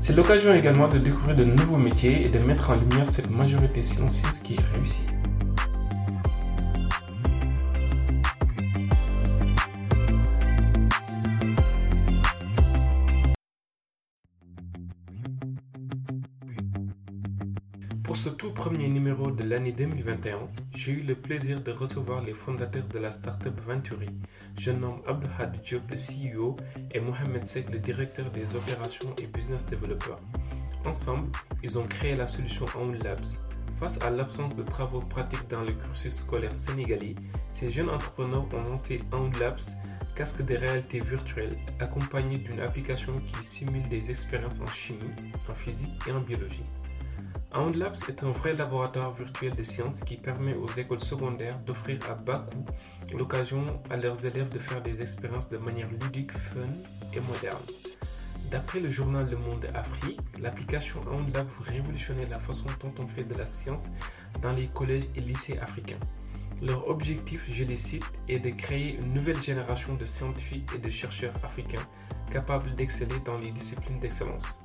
C'est l'occasion également de découvrir de nouveaux métiers et de mettre en lumière cette majorité silencieuse qui est réussie. L'année 2021, j'ai eu le plaisir de recevoir les fondateurs de la startup Venturi. Je nomme Abdelhad Diop, le CEO, et Mohamed Sek, le directeur des opérations et business developer. Ensemble, ils ont créé la solution Own Labs. Face à l'absence de travaux pratiques dans le cursus scolaire sénégalais, ces jeunes entrepreneurs ont lancé Own Labs, casque de réalité virtuelle accompagné d'une application qui simule des expériences en chimie, en physique et en biologie. Labs est un vrai laboratoire virtuel de sciences qui permet aux écoles secondaires d'offrir à bas coût l'occasion à leurs élèves de faire des expériences de manière ludique, fun et moderne. D'après le journal Le Monde Afrique, l'application Lab vous révolutionner la façon dont on fait de la science dans les collèges et lycées africains. Leur objectif, je les cite, est de créer une nouvelle génération de scientifiques et de chercheurs africains capables d'exceller dans les disciplines d'excellence.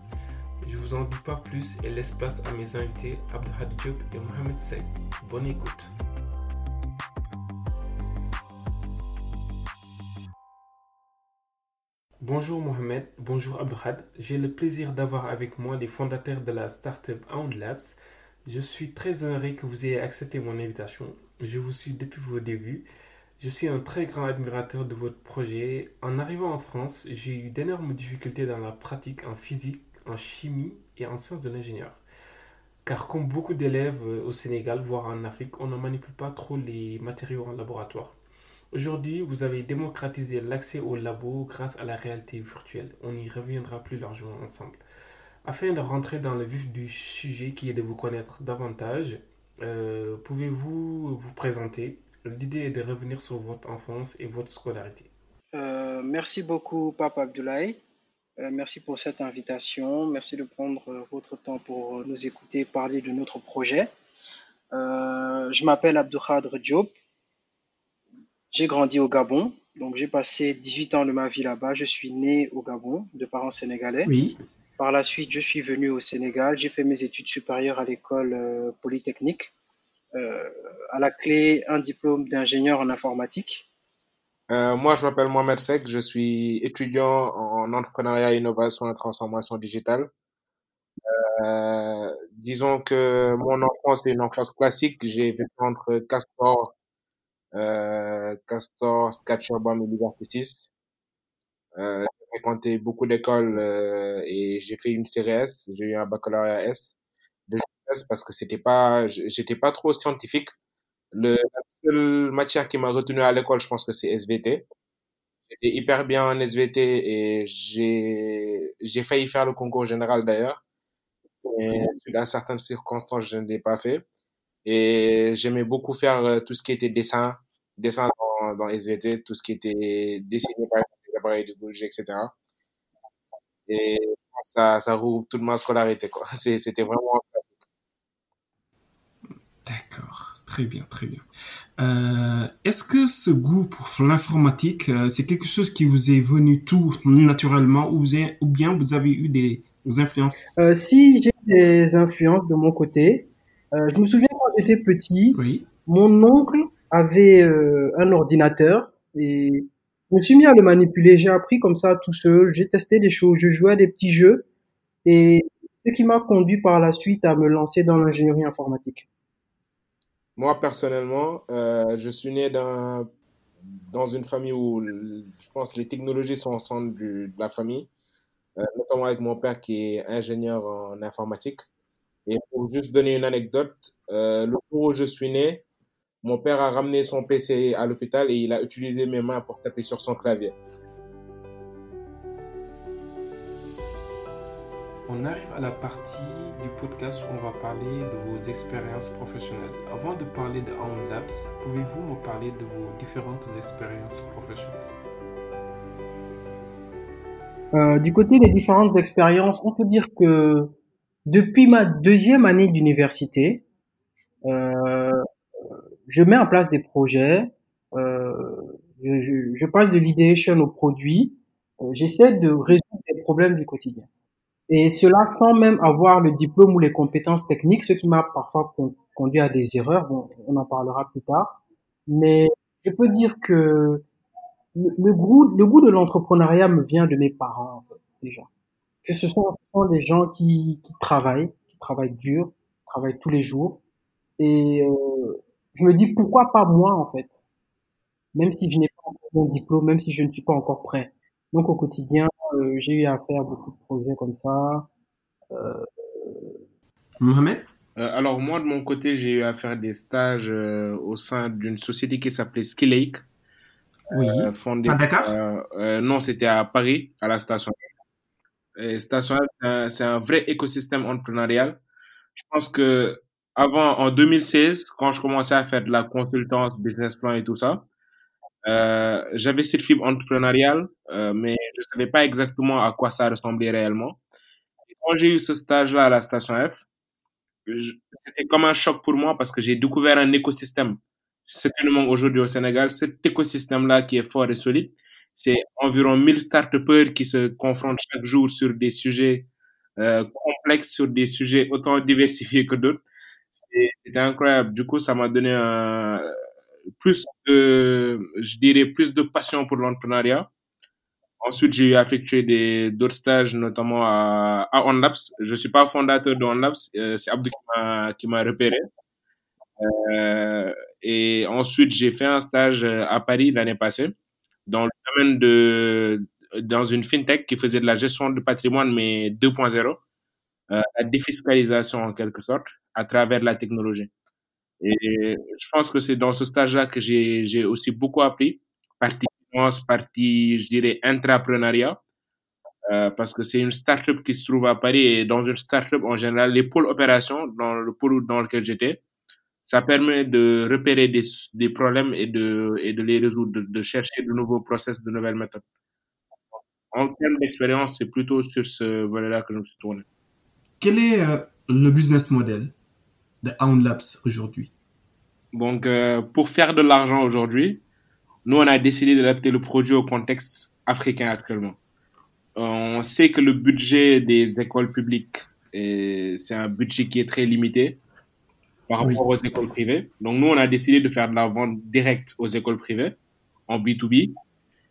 Je vous en dis pas plus et laisse place à mes invités Abdelhad Diop et Mohamed Sek. Bonne écoute. Bonjour Mohamed, bonjour Abdelhad. J'ai le plaisir d'avoir avec moi les fondateurs de la startup Hound Labs. Je suis très honoré que vous ayez accepté mon invitation. Je vous suis depuis vos débuts. Je suis un très grand admirateur de votre projet. En arrivant en France, j'ai eu d'énormes difficultés dans la pratique en physique en chimie et en sciences de l'ingénieur. Car comme beaucoup d'élèves euh, au Sénégal, voire en Afrique, on ne manipule pas trop les matériaux en laboratoire. Aujourd'hui, vous avez démocratisé l'accès au labo grâce à la réalité virtuelle. On y reviendra plus largement ensemble. Afin de rentrer dans le vif du sujet qui est de vous connaître davantage, euh, pouvez-vous vous présenter? L'idée est de revenir sur votre enfance et votre scolarité. Euh, merci beaucoup, Papa Abdoulaye. Euh, merci pour cette invitation. Merci de prendre euh, votre temps pour euh, nous écouter parler de notre projet. je m'appelle Abdoukhadr Diop. J'ai grandi au Gabon. Donc, j'ai passé 18 ans de ma vie là-bas. Je suis né au Gabon de parents sénégalais. Oui. Par la suite, je suis venu au Sénégal. J'ai fait mes études supérieures à l'école polytechnique. à la clé, un diplôme d'ingénieur en informatique. Euh, moi, je m'appelle Mohamed Sek, je suis étudiant en entrepreneuriat, innovation et transformation digitale. Euh, disons que mon enfance est une enfance classique. J'ai vécu entre Castor, euh, Castor, Sketcherbomb et Liberté 6. Euh, j'ai fréquenté beaucoup d'écoles euh, et j'ai fait une CRS. J'ai eu un baccalauréat S de parce que c'était pas, j'étais pas trop scientifique. Le, la seule matière qui m'a retenu à l'école, je pense que c'est SVT. J'étais hyper bien en SVT et j'ai, j'ai failli faire le concours général d'ailleurs. Et dans certaines circonstances, je ne l'ai pas fait. Et j'aimais beaucoup faire euh, tout ce qui était dessin, dessin dans, dans SVT, tout ce qui était dessiné par les appareils de bouger, etc. Et ça, ça roule toute ma scolarité, quoi. C'était vraiment. D'accord. Très bien, très bien. Euh, est-ce que ce goût pour l'informatique, euh, c'est quelque chose qui vous est venu tout naturellement ou, ou bien vous avez eu des influences? Euh, Si, j'ai des influences de mon côté. je me souviens quand j'étais petit, oui. mon oncle avait un ordinateur et je me suis mis à le manipuler. J'ai appris comme ça tout seul. J'ai testé des choses. Je jouais à des petits jeux et ce qui m'a conduit par la suite à me lancer dans l'ingénierie informatique. Moi, personnellement, euh, je suis né dans, dans une famille où je pense les technologies sont au centre de la famille, euh, notamment avec mon père qui est ingénieur en informatique. Et pour juste donner une anecdote, euh, le jour où je suis né, mon père a ramené son PC à l'hôpital et il a utilisé mes mains pour taper sur son clavier. On arrive à la partie du podcast où on va parler de vos expériences professionnelles. Avant de parler de Labs, pouvez-vous me parler de vos différentes expériences professionnelles? Euh, Du côté des différentes expériences, on peut dire que depuis ma deuxième année d'université, euh, je mets en place des projets, euh, je, passe de l'idéation au produit, j'essaie de résoudre des problèmes du quotidien. Et cela sans même avoir le diplôme ou les compétences techniques, ce qui m'a parfois conduit à des erreurs. Bon, on en parlera plus tard. Mais je peux dire que le, goût, le goût de l'entrepreneuriat me vient de mes parents, en fait, déjà. Que ce sont, des gens qui, qui travaillent, qui travaillent dur, travaillent tous les jours. Et euh, je me dis pourquoi pas moi, en fait. Même si je n'ai pas encore mon diplôme, même si je ne suis pas encore prêt. Donc au quotidien, euh, j'ai eu à faire beaucoup de projets comme ça. Euh, Mohamed euh, alors moi de mon côté j'ai eu à faire des stages au sein d'une société qui s'appelait Skillake. Oui. fondée, à Dakar Non c'était à Paris à la station. Et station c'est un, vrai écosystème entrepreneurial. Je pense que avant en 2016 quand je commençais à faire de la consultance, business plan et tout ça, euh, j'avais cette fibre entrepreneuriale, euh, mais je savais pas exactement à quoi ça ressemblait réellement. Quand j'ai eu ce stage-là à la station F, c'était comme un choc pour moi parce que j'ai découvert un écosystème. Ce aujourd'hui au Sénégal, cet écosystème-là qui est fort et solide, c'est environ 1000 start qui se confrontent chaque jour sur des sujets euh, complexes, sur des sujets autant diversifiés que d'autres. C'était incroyable. Du coup, ça m'a donné plus de, je dirais, plus de passion pour l'entrepreneuriat. Ensuite, j'ai effectué des, d'autres stages, notamment à, à OnLabs. Je suis pas fondateur de OnLabs, euh, c'est Abdou qui m'a, repéré. Euh, et ensuite, j'ai fait un stage euh, à Paris l'année passée dans le domaine de, dans une fintech qui faisait de la gestion de patrimoine, mais 2.0, euh, la défiscalisation en quelque sorte, à travers la technologie. Et je pense que c'est dans ce stage-là que j'ai, j'ai aussi beaucoup appris, partie finance, partie, je dirais, intrapreneuriat, euh, parce que c'est une start-up qui se trouve à Paris et dans une start-up, en général, les pôles opérations, dans le pôle dans lequel j'étais, ça permet de repérer des, des problèmes et de, et de les résoudre, de, de chercher de nouveaux process, de nouvelles méthodes. En termes d'expérience, c'est plutôt sur ce volet-là que je me suis tourné. Quel est euh, le business model de Labs aujourd'hui? Donc, euh, pour faire de l'argent aujourd'hui, nous, on a décidé d'adapter le produit au contexte africain actuellement. On sait que le budget des écoles publiques, c'est un budget qui est très limité par rapport aux écoles privées. Donc, nous, on a décidé de faire de la vente directe aux écoles privées en B2B.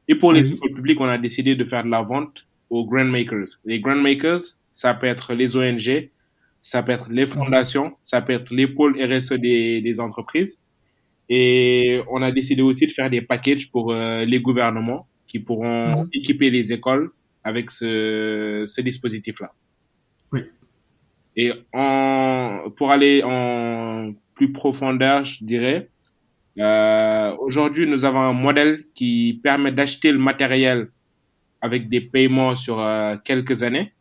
Et pour les écoles publiques, on a décidé de faire de la vente aux grandmakers. Les grandmakers, ça peut être les ONG, ça peut être les fondations, ça peut être les pôles RSE des, des entreprises. Et on a décidé aussi de faire des packages pour euh, les gouvernements qui pourront mhm. équiper les écoles avec ce, ce dispositif-là. Oui. Et en, pour aller en plus profondeur, je dirais, euh, aujourd'hui, nous avons un modèle qui permet d'acheter le matériel avec des paiements sur euh, quelques années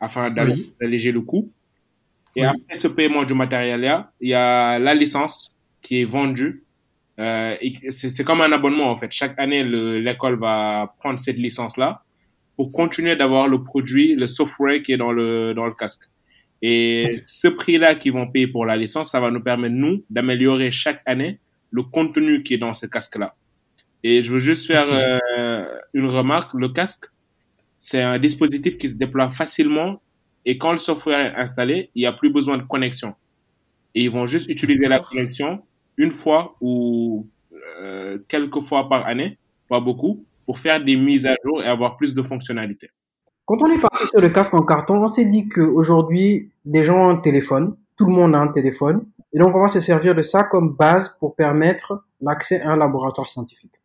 afin d'alléger le coût. Et après ce paiement du matériel, il y a la licence qui est vendue. Euh, c'est comme un abonnement en fait. Chaque année, l'école va prendre cette licence-là pour continuer d'avoir le produit, le software qui est dans le, dans le casque. Et ce prix-là qu'ils vont payer pour la licence, ça va nous permettre, nous, d'améliorer chaque année le contenu qui est dans ce casque-là. Et je veux juste faire euh, une remarque. Le casque, c'est un dispositif qui se déploie facilement et quand le software est installé, il n'y a plus besoin de connexion. Et ils vont juste utiliser la connexion une fois ou euh, quelques fois par année, pas beaucoup, pour faire des mises à jour et avoir plus de fonctionnalités. Quand on est parti sur le casque en carton, on s'est dit qu'aujourd'hui, des gens ont un téléphone, tout le monde a un téléphone, Et donc, on va se servir de ça comme base pour permettre l'accès à un laboratoire scientifique.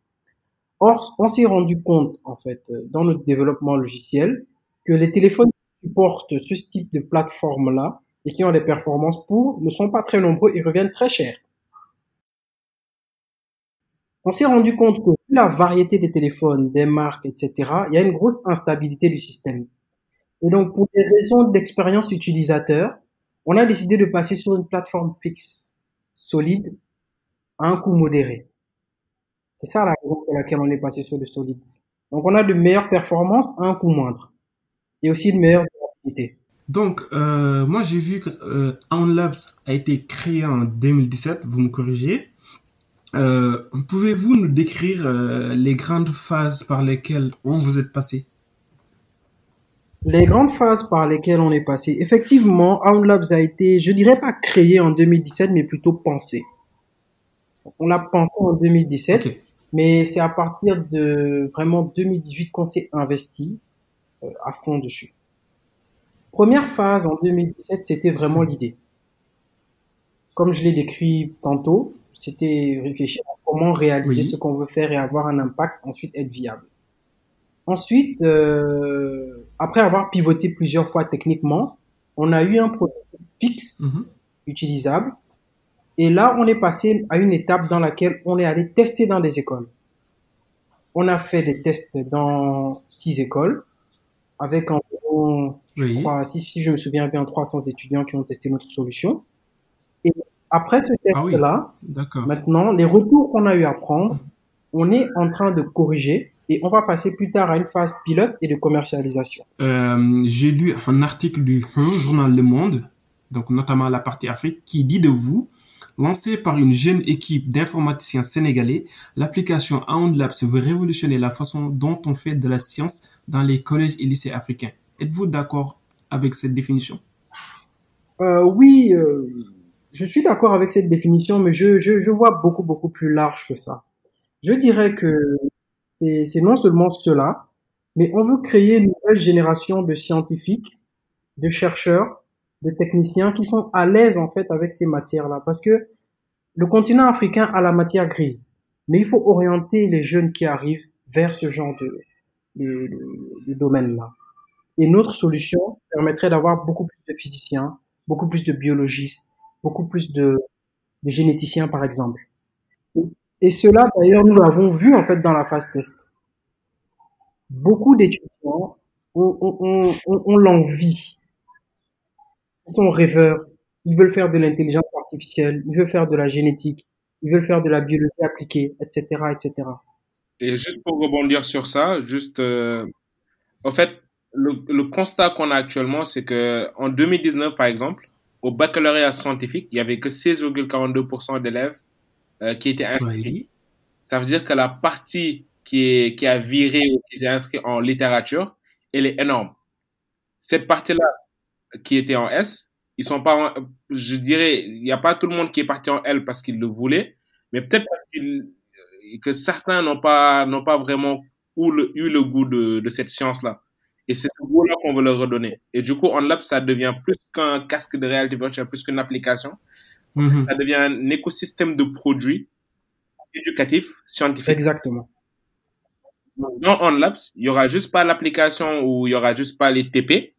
Or, on s'est rendu compte, en fait, dans notre développement logiciel, que les téléphones qui supportent ce type de plateforme-là et qui ont des performances pour ne sont pas très nombreux et reviennent très cher. On s'est rendu compte que la variété des téléphones, des marques, etc., il y a une grosse instabilité du système. Et donc, pour des raisons d'expérience utilisateur, on a décidé de passer sur une plateforme fixe, solide, à un coût modéré. C'est ça la raison pour laquelle on est passé sur le solide. Donc, on a de meilleures performances à un coût moindre. Et aussi de meilleure durabilité. Donc, euh, moi, j'ai vu que euh, a été créé en 2017, vous me corrigez. Euh, Pouvez-vous nous décrire euh, les grandes phases par lesquelles vous êtes passé? Les grandes phases par lesquelles on est passé. Effectivement, OwnLabs a été, je dirais pas créé en 2017, mais plutôt pensé. On l'a pensé en 2017, mais c'est à partir de vraiment 2018 qu'on s'est investi euh, à fond dessus. Première phase en 2017, c'était vraiment l'idée. Comme je l'ai décrit tantôt, c'était réfléchir à comment réaliser ce qu'on veut faire et avoir un impact, ensuite être viable. Ensuite, euh, après avoir pivoté plusieurs fois techniquement, on a eu un produit fixe, mhm. utilisable, et là, on est passé à une étape dans laquelle on est allé tester dans des écoles. On a fait des tests dans six écoles, avec environ, je crois, si, si, je me souviens bien, 300 étudiants qui ont testé notre solution. Et après ce ah test-là, maintenant, les retours qu'on a eu à prendre, on est en train de corriger et on va passer plus tard à une phase pilote et de commercialisation. Euh, J'ai lu un article du journal Le Monde, donc notamment la partie Afrique, qui dit de vous, lancé par une jeune équipe d'informaticiens sénégalais, l'application Labs veut révolutionner la façon dont on fait de la science dans les collèges et lycées africains. Êtes-vous d'accord avec cette définition? Euh, Oui, euh, je suis d'accord avec cette définition, mais je, je, je, vois beaucoup, beaucoup plus large que ça. Je dirais que c'est non seulement cela, mais on veut créer une nouvelle génération de scientifiques, de chercheurs, de techniciens qui sont à l'aise en fait avec ces matières-là. Parce que le continent africain a la matière grise, mais il faut orienter les jeunes qui arrivent vers ce genre de, de, de domaine-là. Et notre solution permettrait d'avoir beaucoup plus de physiciens, beaucoup plus de biologistes, beaucoup plus de, généticiens, par exemple. Et cela, d'ailleurs, nous l'avons vu en fait dans la phase test. Beaucoup d'étudiants ont, l'envie, ils sont rêveurs, ils veulent faire de l'intelligence artificielle, ils veulent faire de la génétique, ils veulent faire de la biologie appliquée, etc., etc. Et juste pour rebondir sur ça, juste, euh, en fait, le, le constat qu'on a actuellement, c'est que en 2019, par exemple, au baccalauréat scientifique, il y avait que 16,42% d'élèves euh, qui étaient inscrits. Ça veut dire que la partie qui est qui a viré ou qui s'est inscrit en littérature, elle est énorme. Cette partie-là qui était en S, ils sont pas, je dirais, il n'y a pas tout le monde qui est parti en L parce qu'il le voulait, mais peut-être parce que certains n'ont pas n'ont pas vraiment eu le, eu le goût de, de cette science-là. Et c'est ce goût-là qu'on veut leur redonner. Et du coup, OnLab, ça devient plus qu'un casque de réalité virtuelle, plus qu'une application. Mm-hmm. Ça devient un écosystème de produits éducatifs, scientifiques. Exactement. Dans OnLabs, il y aura juste pas l'application ou il y aura juste pas les TP,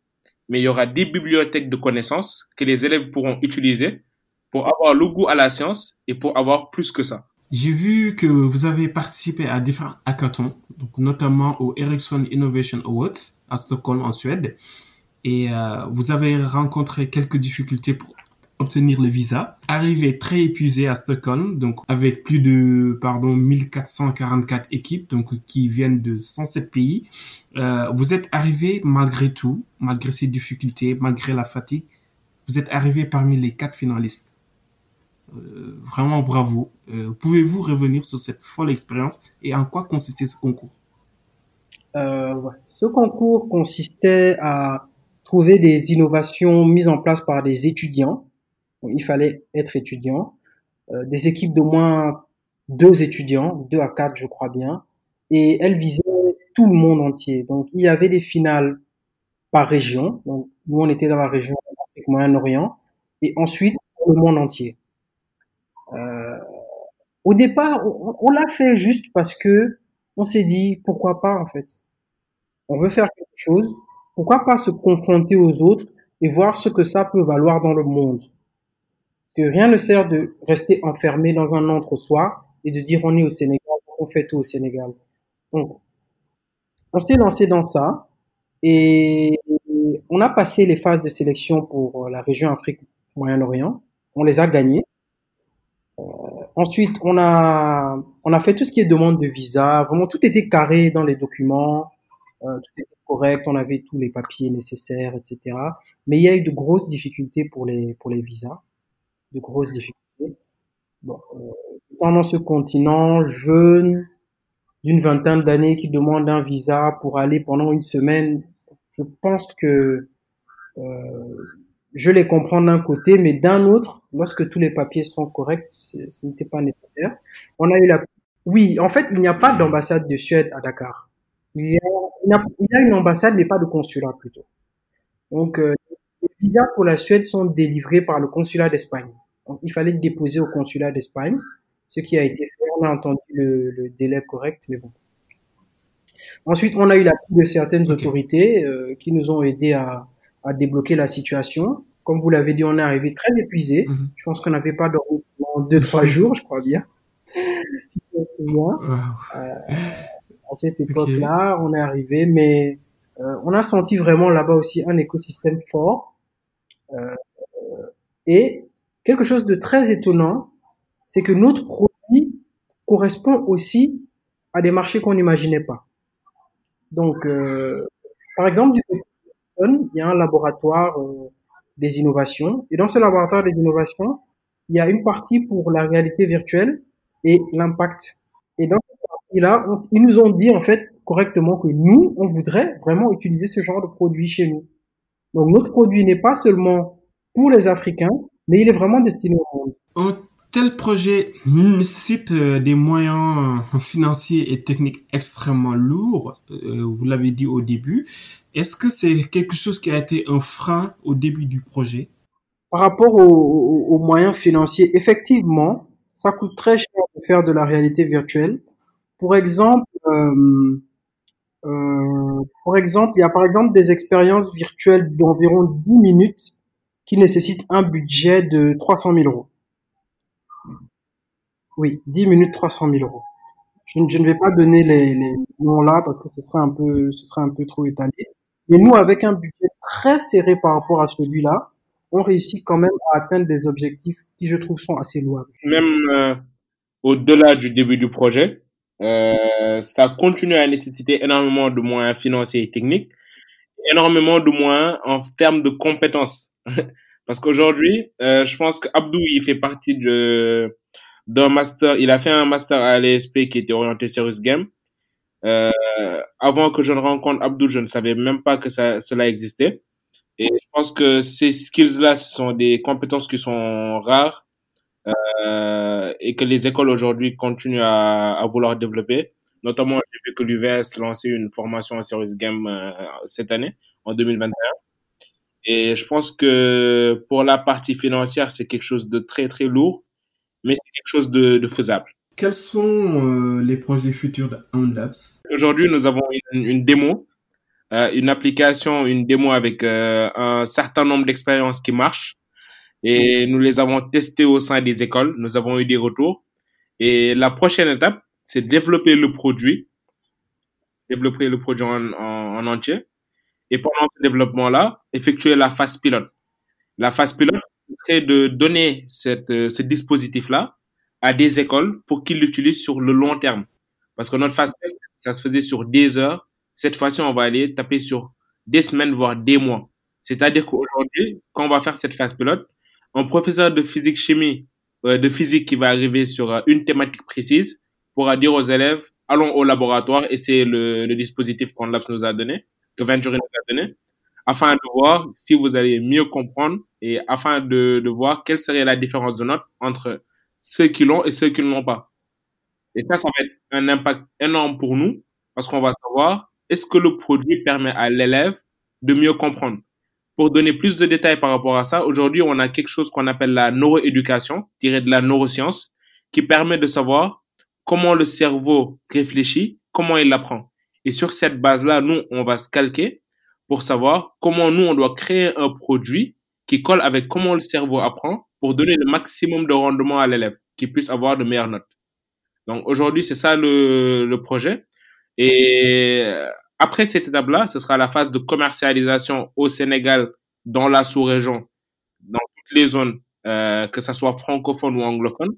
mais il y aura des bibliothèques de connaissances que les élèves pourront utiliser pour avoir le goût à la science et pour avoir plus que ça. J'ai vu que vous avez participé à différents hackathons, donc notamment au Ericsson Innovation Awards à Stockholm en Suède, et euh, vous avez rencontré quelques difficultés pour obtenir le visa. Arrivé très épuisé à Stockholm, donc avec plus de pardon 1444 équipes, donc qui viennent de 107 pays. Euh, vous êtes arrivé malgré tout, malgré ces difficultés, malgré la fatigue, vous êtes arrivé parmi les quatre finalistes. Euh, vraiment bravo. Euh, pouvez-vous revenir sur cette folle expérience et en quoi consistait ce concours? Euh, Ce concours consistait à trouver des innovations mises en place par des étudiants. il fallait être étudiant. des équipes d'au moins deux étudiants, deux à quatre je crois bien. Et elles visaient tout le monde entier. Donc il y avait des finales par région. Donc nous on était dans la région Moyen-Orient. Et ensuite le monde entier. Euh, au départ, on, on l'a fait juste parce que on s'est dit pourquoi pas en fait. On veut faire quelque chose, pourquoi pas se confronter aux autres et voir ce que ça peut valoir dans le monde. Que rien ne sert de rester enfermé dans un entre-soi et de dire on est au Sénégal, on fait tout au Sénégal. Donc, on s'est lancé dans ça et on a passé les phases de sélection pour la région Afrique Moyen-Orient. On les a gagnés. Euh, ensuite, on a on a fait tout ce qui est demande de visa. Vraiment, tout était carré dans les documents, euh, tout était correct. On avait tous les papiers nécessaires, etc. Mais il y a eu de grosses difficultés pour les pour les visas, de grosses difficultés. Bon, euh, pendant ce continent jeune, d'une vingtaine d'années qui demande un visa pour aller pendant une semaine, je pense que euh, je les comprends d'un côté, mais d'un autre, lorsque tous les papiers seront corrects, ce n'était pas nécessaire. On a eu la, oui, en fait, il n'y a pas d'ambassade de Suède à Dakar. Il y a, il y a une ambassade, mais pas de consulat plutôt. Donc, euh, les visas pour la Suède sont délivrés par le consulat d'Espagne. Donc, il fallait déposer au consulat d'Espagne, ce qui a été fait. On a entendu le, le délai correct, mais bon. Ensuite, on a eu l'appui de certaines autorités euh, qui nous ont aidés à, à débloquer la situation. Comme vous l'avez dit, on est arrivé très épuisé. Mhm. Je pense qu'on n'avait pas dormi pendant deux, trois jours, je crois bien. Souviens. Wow. Euh, à cette époque-là, on est arrivé, mais euh, on a senti vraiment là-bas aussi un écosystème fort. Euh, et quelque chose de très étonnant, c'est que notre produit correspond aussi à des marchés qu'on n'imaginait pas. Donc, euh, par exemple, du côté il y a un laboratoire euh, des innovations. Et dans ce laboratoire des innovations, il y a une partie pour la réalité virtuelle et l'impact. Et dans cette partie-là, ils nous ont dit en fait correctement que nous, on voudrait vraiment utiliser ce genre de produit chez nous. Donc notre produit n'est pas seulement pour les Africains, mais il est vraiment destiné au monde. Tel projet nécessite euh, des moyens financiers et techniques extrêmement lourds, euh, vous l'avez dit au début. Est-ce que c'est quelque chose qui a été un frein au début du projet? Par rapport aux, moyens financiers, effectivement, ça coûte très cher de faire de la réalité virtuelle. Pour exemple, euh, euh, pour exemple, il y a par exemple des expériences virtuelles d'environ 10 minutes qui nécessitent un budget de 300 000 euros. Oui, 10 minutes, 300 000 euros. Je, ne- vais pas donner les, noms là parce que ce serait un peu, ce serait un peu trop étalé. Mais nous, avec un budget très serré par rapport à celui-là, on réussit quand même à atteindre des objectifs qui, je trouve, sont assez louables. Même euh, au-delà du début du projet, euh, ça continue à nécessiter énormément de moyens financiers et techniques, énormément de moyens en termes de compétences. Parce qu'aujourd'hui, euh, je pense qu'Abdou, il fait partie de d'un master, il a fait un master à l'ESP qui était orienté Serious Game. Euh, avant que je ne rencontre Abdou, je ne savais même pas que ça, cela existait. Et je pense que ces skills-là, ce sont des compétences qui sont rares euh, et que les écoles aujourd'hui continuent à, à vouloir développer. Notamment, j'ai vu que l'UVS lançait une formation en Serious Game euh, cette année, en 2021. Et je pense que pour la partie financière, c'est quelque chose de très, très lourd, quelque chose de, de faisable. Quels sont euh, les projets futurs de Unlabs? Aujourd'hui, nous avons une, une démo, euh, une application, une démo avec euh, un certain nombre d'expériences qui marchent. Et nous les avons testées au sein des écoles. Nous avons eu des retours. Et la prochaine étape, c'est développer le produit, développer le produit en, en, en entier. Et pendant ce développement-là, effectuer la phase pilote. La phase pilote serait de donner cette, ce dispositif-là à des écoles pour qu'ils l'utilisent sur le long terme. Parce que notre phase test, ça se faisait sur des heures. Cette fois-ci, on va aller taper sur des semaines, voire des mois. C'est-à-dire qu'aujourd'hui, quand on va faire cette phase pilote, un professeur de physique chimie, euh, de physique qui va arriver sur euh, une thématique précise, pourra dire aux élèves, allons au laboratoire, et c'est le, le dispositif qu'on nous a donné, que Venturi nous a donné, afin de voir si vous allez mieux comprendre et afin de, de voir quelle serait la différence de notes entre ceux qui l'ont et ceux qui ne l'ont pas. Et ça, ça va être un impact énorme pour nous parce qu'on va savoir est-ce que le produit permet à l'élève de mieux comprendre? pour donner plus de détails par rapport à ça, aujourd'hui, on a quelque chose qu'on appelle la neuroéducation, tirée de la neuroscience, qui permet de savoir comment le cerveau réfléchit, comment il apprend. Et sur cette base-là, nous, on va se calquer pour savoir comment nous, on doit créer un produit qui colle avec comment le cerveau apprend pour donner le maximum de rendement à l'élève, qui puisse avoir de meilleures notes. Donc aujourd'hui, c'est ça le, projet. Et après cette étape-là, ce sera la phase de commercialisation au Sénégal, dans la sous-région, dans toutes les zones, euh, que ce soit francophone ou anglophone,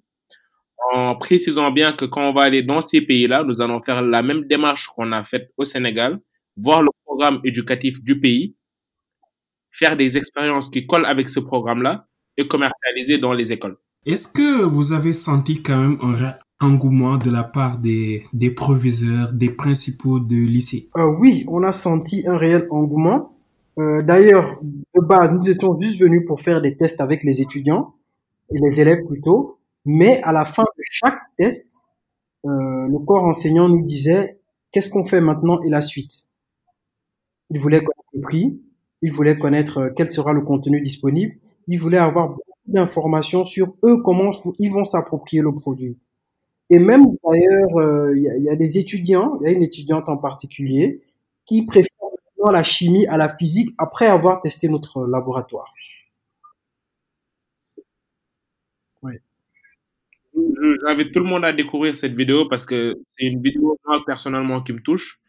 en précisant bien que quand on va aller dans ces pays-là, nous allons faire la même démarche qu'on a faite au Sénégal, voir le programme éducatif du pays, faire des expériences qui collent avec ce programme-là et commercialiser dans les écoles. Est-ce que vous avez senti quand même un, engouement de la part des, des proviseurs, des principaux de lycée? Euh, Oui, on a senti un réel engouement. Euh, D'ailleurs, de base, nous étions juste venus pour faire des tests avec les étudiants et les élèves plutôt. Mais à la fin de chaque test, euh, le corps enseignant nous disait qu'est-ce qu'on fait maintenant et la suite? Il voulait connaître le prix, il voulait connaître euh, quel sera le contenu disponible, il voulait avoir beaucoup d'informations sur eux, comment ils vont s'approprier le produit. Et même d'ailleurs, euh, il y, a, des étudiants, il y a une étudiante en particulier, qui préfère la chimie à la physique après avoir testé notre laboratoire. Oui. J'invite tout le monde à découvrir cette vidéo parce que c'est une vidéo moi personnellement qui me touche.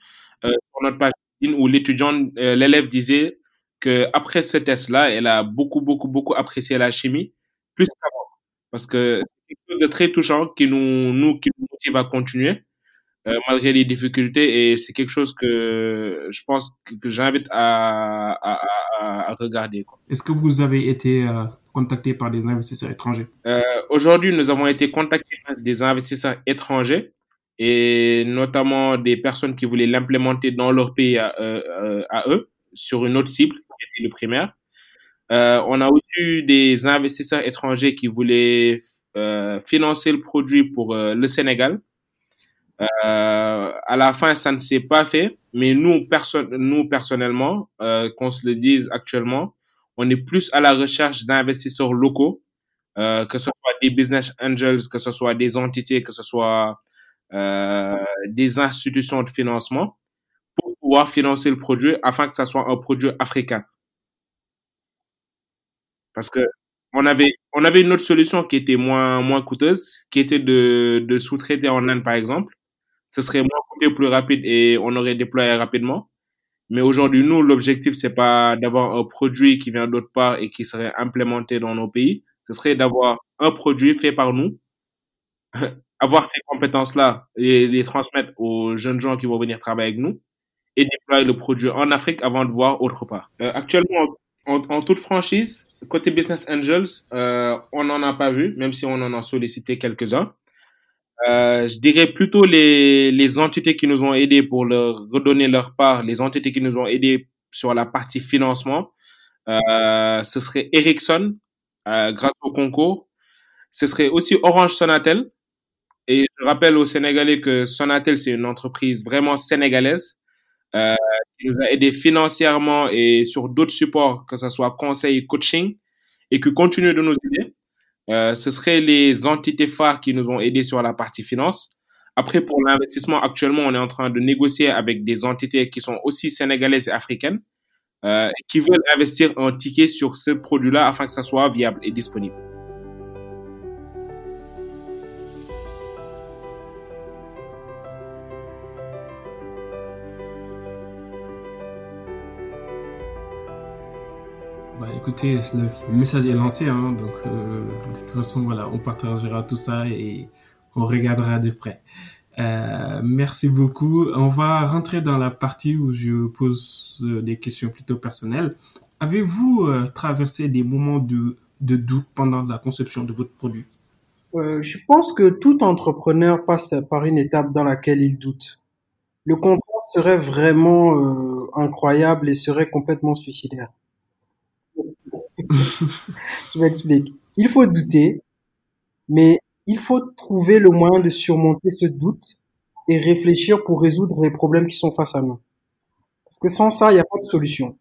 Euh, sur notre page où l'étudiant, euh, l'élève disait que après ce test-là, elle a beaucoup, beaucoup, beaucoup apprécié la chimie, plus qu'avant. Parce que c'est quelque chose de très touchant qui nous, nous, qui nous motive à continuer, euh, malgré les difficultés. Et c'est quelque chose que je pense que, j'invite à, à, à, regarder. Est-ce que vous avez été euh, contacté par des investisseurs étrangers? Euh, Aujourd'hui, nous avons été contactés par des investisseurs étrangers et notamment des personnes qui voulaient l'implémenter dans leur pays à, euh, à eux sur une autre cible, le primaire. Euh, on a aussi eu des investisseurs étrangers qui voulaient euh, financer le produit pour euh, le Sénégal. À la fin, ça ne s'est pas fait, mais nous, nous personnellement, qu'on se le dise actuellement, on est plus à la recherche d'investisseurs locaux, que ce soit des business angels, que ce soit des entités, que ce soit des institutions de financement, pour pouvoir financer le produit afin que ça soit un produit africain. Parce que on avait, on avait une autre solution qui était moins, moins coûteuse, qui était de, de sous-traiter en Inde, par exemple. Ce serait moins coûteux, plus rapide et on aurait déployé rapidement. Mais aujourd'hui, nous, l'objectif, c'est pas d'avoir un produit qui vient d'autre part et qui serait implémenté dans nos pays. Ce serait d'avoir un produit fait par nous, avoir ces compétences-là et les transmettre aux jeunes gens qui vont venir travailler avec nous et déployer le produit en Afrique avant de voir autre part. Euh, actuellement, en, toute franchise, côté Business Angels, euh, on n'en a pas vu, même si on en a sollicité quelques-uns. Euh, je dirais plutôt les, les entités qui nous ont aidés pour leur redonner leur part, les entités qui nous ont aidés sur la partie financement. Euh, ce serait Ericsson, euh, grâce au concours. Ce serait aussi Orange Sonatel. Et je rappelle aux Sénégalais que Sonatel, c'est une entreprise vraiment sénégalaise euh, qui nous a aidé financièrement et sur d'autres supports, que ce soit conseil, coaching, et qui continue de nous aider. Euh, ce seraient les entités phares qui nous ont aidés sur la partie finance. Après, pour l'investissement, actuellement, on est en train de négocier avec des entités qui sont aussi sénégalaises et africaines, euh, qui veulent investir un ticket sur ce produit-là afin que ça soit viable et disponible. Écoutez, le, message est lancé, hein, donc euh, de toute façon, voilà, on partagera tout ça et on regardera de près. Euh, merci beaucoup. On va rentrer dans la partie où je pose euh, des questions plutôt personnelles. Avez-vous traversé des moments de, doute pendant la conception de votre produit? Je pense que tout entrepreneur passe par une étape dans laquelle il doute. Le contrat serait vraiment incroyable et serait complètement suicidaire. Je m'explique. Il faut douter, mais il faut trouver le moyen de surmonter ce doute et réfléchir pour résoudre les problèmes qui sont face à nous. Parce que sans ça, il n'y a pas de solution.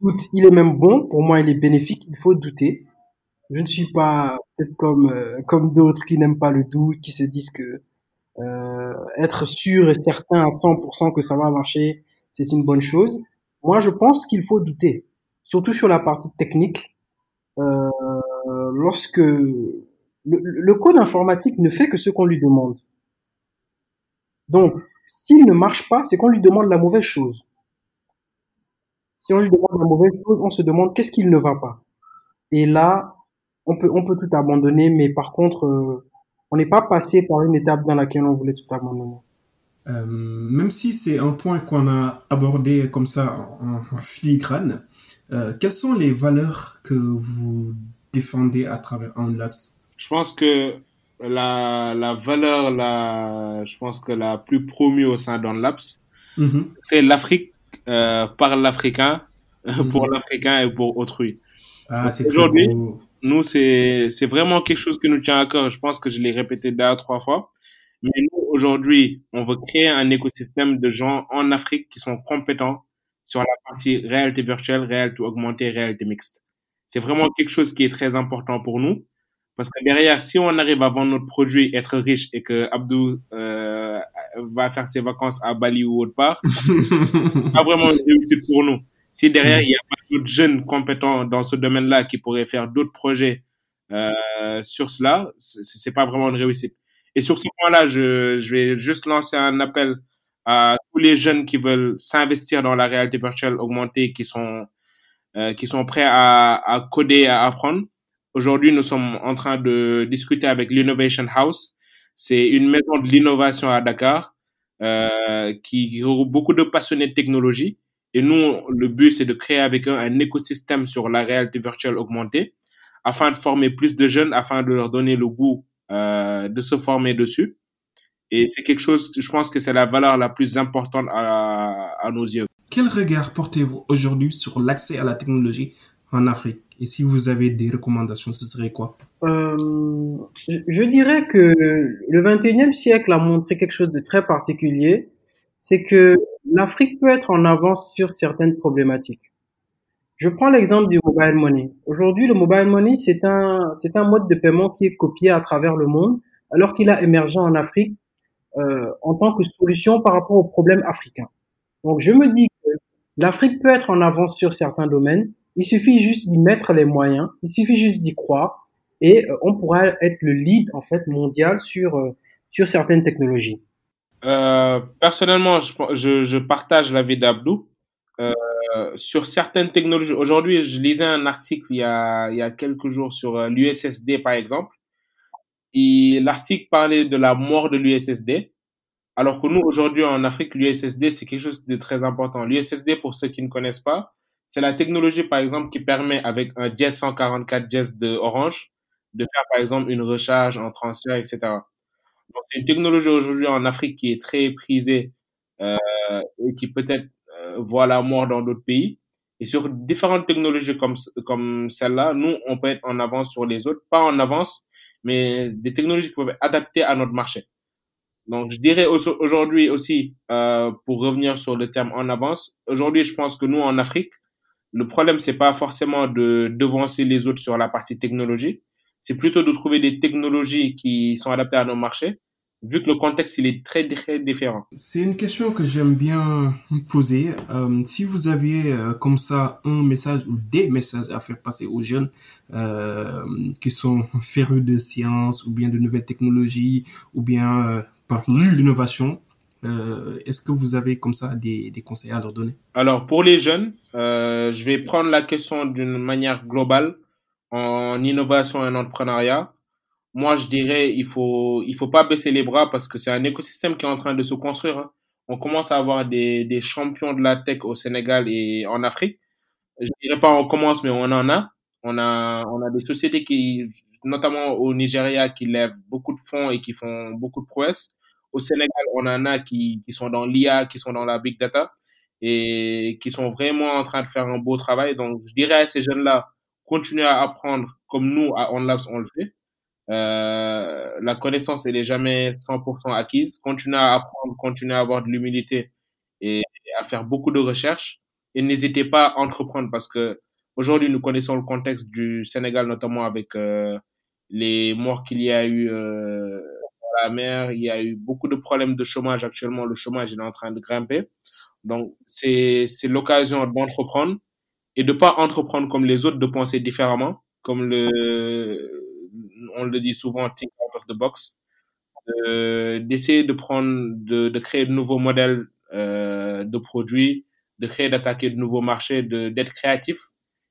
doute, il est même bon. Pour moi, il est bénéfique. Il faut douter. Je ne suis pas peut-être comme euh, d'autres qui n'aiment pas le doute, qui se disent que euh, être sûr et certain à 100% que ça va marcher, c'est une bonne chose. Moi, je pense qu'il faut douter, surtout sur la partie technique. Euh, lorsque le, code informatique ne fait que ce qu'on lui demande. Donc, s'il ne marche pas, c'est qu'on lui demande la mauvaise chose. Si on lui demande la mauvaise chose, on se demande qu'est-ce qu'il ne va pas. Et là, on peut, on peut tout abandonner, mais par contre, euh, on n'est pas passé par une étape dans laquelle on voulait tout abandonner. Euh, même si c'est un point qu'on a abordé comme ça en, filigrane, euh, quelles sont les valeurs que vous défendez à travers OnLabs Je pense que la, la valeur, la, je pense que la plus promue au sein d'OnLabs, mm-hmm. c'est l'Afrique euh, par l'Africain, mm-hmm. pour l'Africain et pour autrui. Ah, Aujourd'hui, nous, c'est, vraiment quelque chose qui nous tient à cœur. Je pense que je l'ai répété deux ou trois fois. Mais nous, aujourd'hui, on veut créer un écosystème de gens en Afrique qui sont compétents sur la partie réalité virtuelle, réalité augmentée, réalité mixte. C'est vraiment quelque chose qui est très important pour nous. Parce que derrière, si on arrive à vendre notre produit, être riche et que Abdou euh, va faire ses vacances à Bali ou autre part, c'est pas vraiment une réussite pour nous. Si derrière, il y a pas d'autres jeunes compétents dans ce domaine-là qui pourraient faire d'autres projets euh, sur cela, c'est pas vraiment une réussite. Et sur ce point-là, je, je vais juste lancer un appel à tous les jeunes qui veulent s'investir dans la réalité virtuelle augmentée, qui sont euh, qui sont prêts à, à coder, à apprendre. Aujourd'hui, nous sommes en train de discuter avec l'Innovation House. C'est une maison de l'innovation à Dakar euh, qui regroupe beaucoup de passionnés de technologie et nous, le but, c'est de créer avec eux un écosystème sur la réalité virtuelle augmentée afin de former plus de jeunes, afin de leur donner le goût euh, de se former dessus. Et c'est quelque chose, je pense que c'est la valeur la plus importante à, à nos yeux. Quel regard portez-vous aujourd'hui sur l'accès à la technologie en Afrique? Et si vous avez des recommandations, ce serait quoi? Euh, je, dirais que le 21e siècle a montré quelque chose de très particulier, c'est que l'Afrique peut être en avance sur certaines problématiques. Je prends l'exemple du mobile money. Aujourd'hui, le mobile money, c'est un, c'est un mode de paiement qui est copié à travers le monde, alors qu'il a émergé en Afrique euh, en tant que solution par rapport aux problèmes africains. Donc, je me dis que l'Afrique peut être en avance sur certains domaines. Il suffit juste d'y mettre les moyens. Il suffit juste d'y croire et euh, on pourra être le lead en fait mondial sur euh, sur certaines technologies. Personnellement, je, je partage l'avis d'Abdou. Euh, sur certaines technologies, aujourd'hui, je lisais un article il y a, il y a quelques jours sur euh, l'USSD, par exemple. Et l'article parlait de la mort de l'USSD. Alors que nous, aujourd'hui, en Afrique, l'USSD, c'est quelque chose de très important. L'USSD, pour ceux qui ne connaissent pas, c'est la technologie, par exemple, qui permet, avec un Jazz 144 Jazz de Orange, de faire, par exemple, une recharge, un transfert, etc c'est une technologie aujourd'hui en Afrique qui est très prisée euh, et qui peut-être euh, voit la mort dans d'autres pays. Et sur différentes technologies comme, comme celle-là, nous, on peut être en avance sur les autres. Pas en avance, mais des technologies qui peuvent être adaptées à notre marché. Donc, je dirais aujourd'hui aussi, euh, pour revenir sur le terme en avance, aujourd'hui, je pense que nous, en Afrique, le problème, c'est pas forcément de devancer les autres sur la partie technologie, c'est plutôt de trouver des technologies qui sont adaptées à nos marchés, vu que le contexte il est très très différent. C'est une question que j'aime bien poser. Euh, si vous aviez euh, comme ça un message ou des messages à faire passer aux jeunes euh, qui sont férus de sciences ou bien de nouvelles technologies ou bien euh, par l'innovation, euh, est-ce que vous avez comme ça des, des, conseils à leur donner? Alors pour les jeunes, je vais prendre la question d'une manière globale en innovation et en entrepreneuriat, moi, je dirais, il faut, il faut pas baisser les bras parce que c'est un écosystème qui est en train de se construire. Hein. On commence à avoir des, des champions de la tech au Sénégal et en Afrique. Je dirais pas on commence, mais on en a. On a, on a des sociétés qui, notamment au Nigeria, qui lèvent beaucoup de fonds et qui font beaucoup de prouesses. Au Sénégal, on en a qui, qui sont dans l'IA, qui sont dans la big data et qui sont vraiment en train de faire un beau travail. Donc, je dirais à ces jeunes-là, continuer à apprendre comme nous à OnLabs on le fait. Euh, la connaissance elle est jamais 100% acquise. Continuer à apprendre, continuer à avoir de l'humilité et à faire beaucoup de recherches. et n'hésitez pas à entreprendre parce que aujourd'hui nous connaissons le contexte du Sénégal notamment avec euh, les morts qu'il y a eu euh, dans la mer, il y a eu beaucoup de problèmes de chômage actuellement, le chômage est en train de grimper. Donc c'est l'occasion d'entreprendre et de pas entreprendre comme les autres, de penser différemment, comme le on le dit souvent think out of the box, d'essayer de prendre de, de créer de nouveaux modèles euh, de produits, de créer, d'attaquer de nouveaux marchés, de d'être créatif.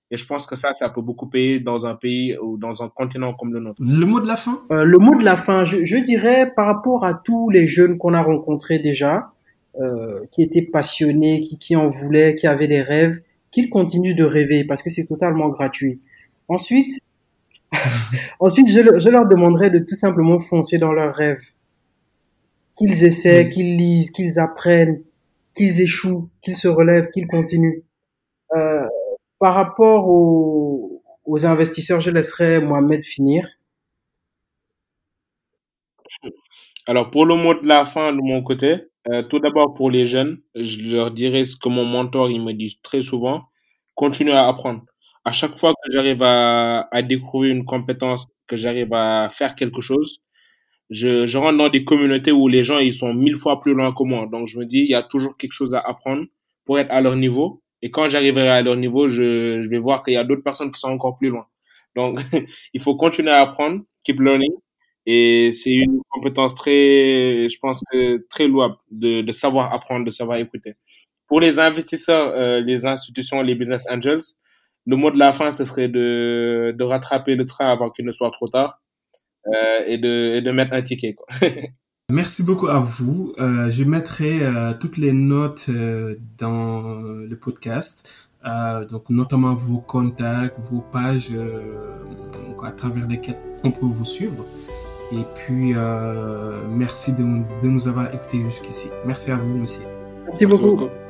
Et je pense que ça, ça peut beaucoup payer dans un pays ou dans un continent comme le nôtre. Le mot de la fin? Euh, le mot de la fin, je, je dirais par rapport à tous les jeunes qu'on a rencontrés déjà, euh, qui étaient passionnés, qui, qui en voulaient, qui avaient des rêves, qu'ils continuent de rêver parce que c'est totalement gratuit. Ensuite, ensuite je, le- je leur demanderais de tout simplement foncer dans leurs rêves. Qu'ils essaient, qu'ils lisent, qu'ils apprennent, qu'ils échouent, qu'ils se relèvent, qu'ils continuent. Euh, par rapport aux, aux investisseurs, je laisserai Mohamed finir. Alors, pour le mot de la fin de mon côté, euh, tout d'abord pour les jeunes, je leur dirais ce que mon mentor, il me dit très souvent, continuez à apprendre. À chaque fois que j'arrive à, à découvrir une compétence, que j'arrive à faire quelque chose, je, je rentre dans des communautés où les gens, ils sont mille fois plus loin que moi. Donc, je me dis, il y a toujours quelque chose à apprendre pour être à leur niveau. Et quand j'arriverai à leur niveau, je, je vais voir qu'il y a d'autres personnes qui sont encore plus loin. Donc, il faut continuer à apprendre, keep learning. Et c'est une compétence très, je pense que très louable de, de savoir apprendre, de savoir écouter. Pour les investisseurs, euh, les institutions, les business angels, le mot de la fin, ce serait de, de rattraper le train avant qu'il ne soit trop tard euh, et, de, et de mettre un ticket. Quoi. Merci beaucoup à vous. Euh, je mettrai euh, toutes les notes euh, dans le podcast, euh, donc notamment vos contacts, vos pages euh, donc à travers lesquelles on peut vous suivre. Et puis, euh, merci de, de nous avoir écoutés jusqu'ici. Merci à vous, monsieur. Merci beaucoup. beaucoup.